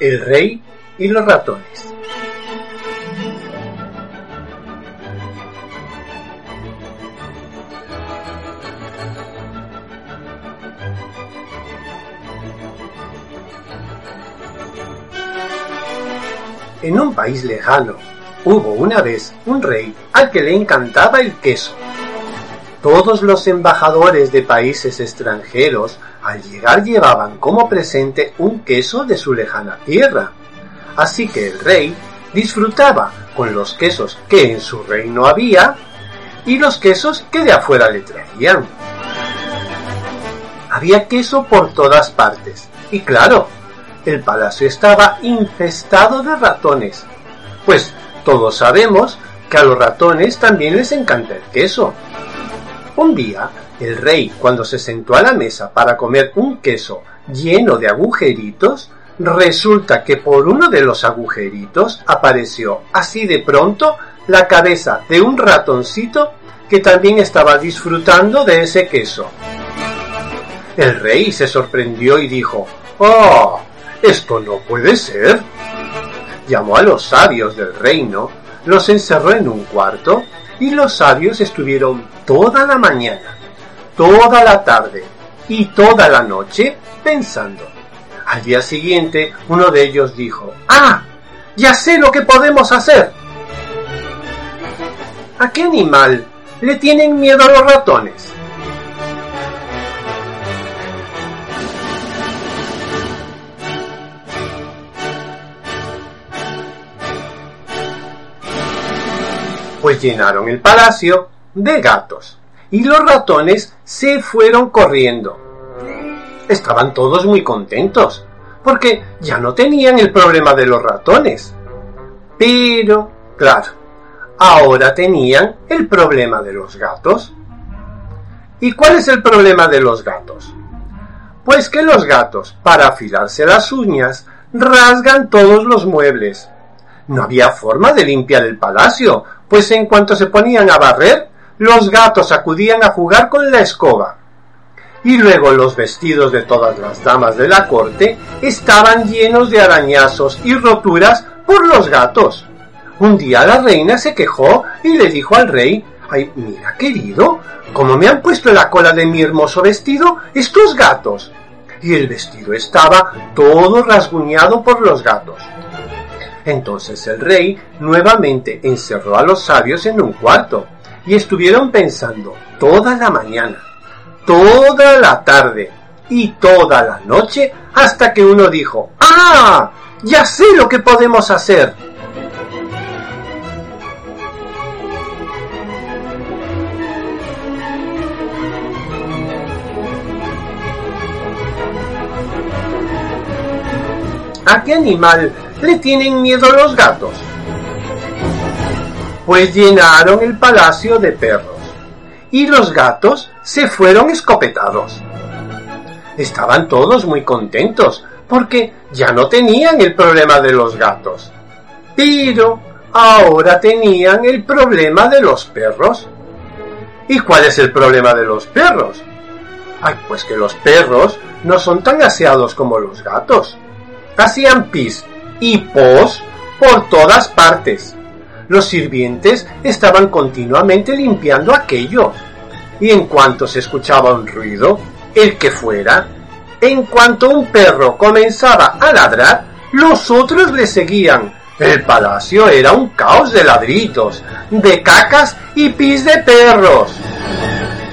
El rey y los ratones. En un país lejano hubo una vez un rey al que le encantaba el queso. Todos los embajadores de países extranjeros al llegar llevaban como presente un queso de su lejana tierra. Así que el rey disfrutaba con los quesos que en su reino había y los quesos que de afuera le traían. Había queso por todas partes y claro, el palacio estaba infestado de ratones. Pues todos sabemos que a los ratones también les encanta el queso. Un día, el rey, cuando se sentó a la mesa para comer un queso lleno de agujeritos, resulta que por uno de los agujeritos apareció así de pronto la cabeza de un ratoncito que también estaba disfrutando de ese queso. El rey se sorprendió y dijo, ¡Oh! Esto no puede ser. Llamó a los sabios del reino, los encerró en un cuarto y los sabios estuvieron toda la mañana, toda la tarde y toda la noche pensando. Al día siguiente uno de ellos dijo, ¡Ah! Ya sé lo que podemos hacer. ¿A qué animal le tienen miedo a los ratones? Pues llenaron el palacio de gatos y los ratones se fueron corriendo. Estaban todos muy contentos porque ya no tenían el problema de los ratones. Pero, claro, ahora tenían el problema de los gatos. ¿Y cuál es el problema de los gatos? Pues que los gatos, para afilarse las uñas, rasgan todos los muebles. No había forma de limpiar el palacio, pues en cuanto se ponían a barrer, los gatos acudían a jugar con la escoba. Y luego los vestidos de todas las damas de la corte estaban llenos de arañazos y roturas por los gatos. Un día la reina se quejó y le dijo al rey, ay, mira querido, ¿cómo me han puesto la cola de mi hermoso vestido estos gatos? Y el vestido estaba todo rasguñado por los gatos. Entonces el rey nuevamente encerró a los sabios en un cuarto y estuvieron pensando toda la mañana, toda la tarde y toda la noche hasta que uno dijo, ¡Ah! Ya sé lo que podemos hacer. ¿A qué animal le tienen miedo los gatos? Pues llenaron el palacio de perros y los gatos se fueron escopetados. Estaban todos muy contentos porque ya no tenían el problema de los gatos, pero ahora tenían el problema de los perros. ¿Y cuál es el problema de los perros? Ay, pues que los perros no son tan aseados como los gatos. Hacían pis y pos por todas partes. Los sirvientes estaban continuamente limpiando aquello. Y en cuanto se escuchaba un ruido, el que fuera, en cuanto un perro comenzaba a ladrar, los otros le seguían. El palacio era un caos de ladritos, de cacas y pis de perros.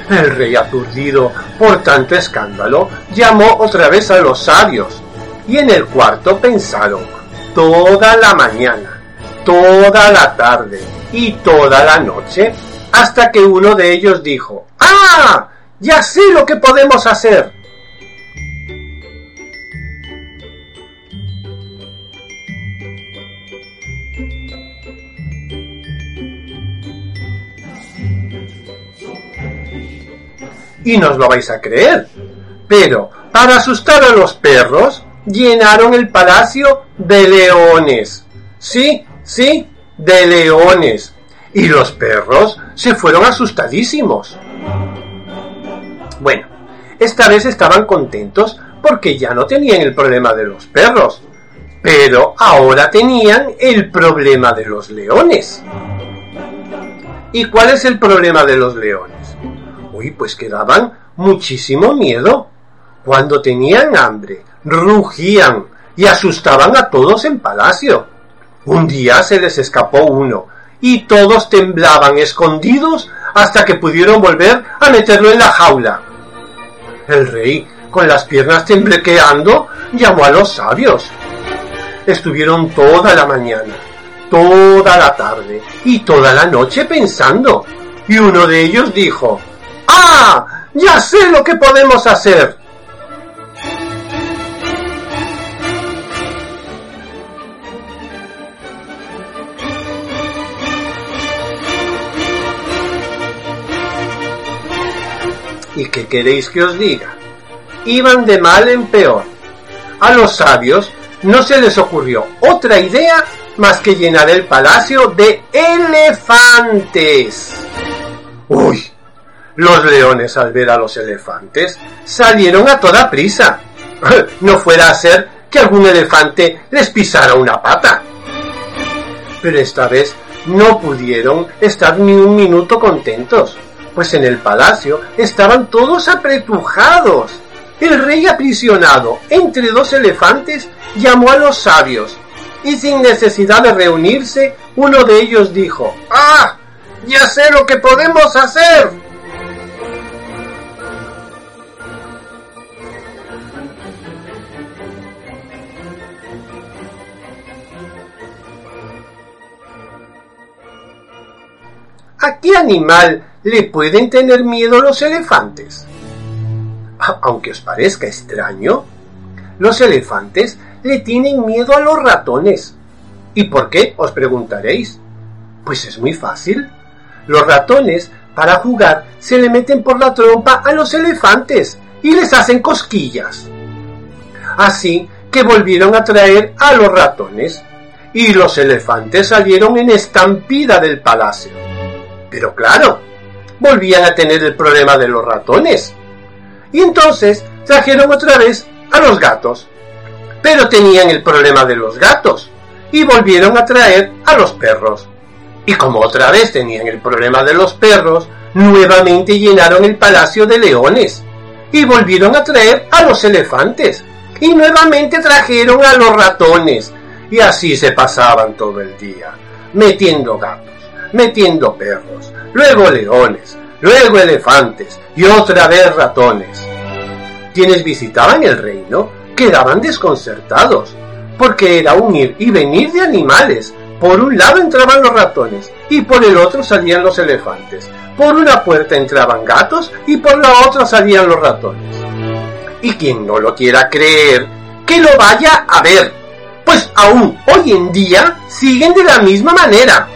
El rey aturdido por tanto escándalo llamó otra vez a los sabios y en el cuarto pensaron toda la mañana, toda la tarde y toda la noche hasta que uno de ellos dijo, ¡Ah! Ya sé lo que podemos hacer. Y nos lo vais a creer. Pero, para asustar a los perros, llenaron el palacio de leones. Sí, sí, de leones. Y los perros se fueron asustadísimos. Bueno, esta vez estaban contentos porque ya no tenían el problema de los perros. Pero ahora tenían el problema de los leones. ¿Y cuál es el problema de los leones? Uy, pues que daban muchísimo miedo. Cuando tenían hambre, rugían y asustaban a todos en palacio. Un día se les escapó uno y todos temblaban escondidos hasta que pudieron volver a meterlo en la jaula. El rey, con las piernas temblequeando, llamó a los sabios. Estuvieron toda la mañana, toda la tarde y toda la noche pensando. Y uno de ellos dijo, ¡Ah! Ya sé lo que podemos hacer. ¿Y qué queréis que os diga? Iban de mal en peor. A los sabios no se les ocurrió otra idea más que llenar el palacio de elefantes. Uy, los leones al ver a los elefantes salieron a toda prisa. No fuera a ser que algún elefante les pisara una pata. Pero esta vez no pudieron estar ni un minuto contentos pues en el palacio estaban todos apretujados. El rey aprisionado entre dos elefantes llamó a los sabios y sin necesidad de reunirse, uno de ellos dijo, ¡Ah! Ya sé lo que podemos hacer. ¿A qué animal le pueden tener miedo los elefantes? Aunque os parezca extraño, los elefantes le tienen miedo a los ratones. ¿Y por qué? os preguntaréis. Pues es muy fácil. Los ratones, para jugar, se le meten por la trompa a los elefantes y les hacen cosquillas. Así que volvieron a traer a los ratones y los elefantes salieron en estampida del palacio. Pero claro, volvían a tener el problema de los ratones. Y entonces trajeron otra vez a los gatos. Pero tenían el problema de los gatos y volvieron a traer a los perros. Y como otra vez tenían el problema de los perros, nuevamente llenaron el palacio de leones y volvieron a traer a los elefantes y nuevamente trajeron a los ratones y así se pasaban todo el día, metiendo gatos, metiendo perros, luego leones, luego elefantes y otra vez ratones. Quienes visitaban el reino quedaban desconcertados, porque era un ir y venir de animales. Por un lado entraban los ratones y por el otro salían los elefantes. Por una puerta entraban gatos y por la otra salían los ratones. Y quien no lo quiera creer, que lo vaya a ver, pues aún hoy en día siguen de la misma manera.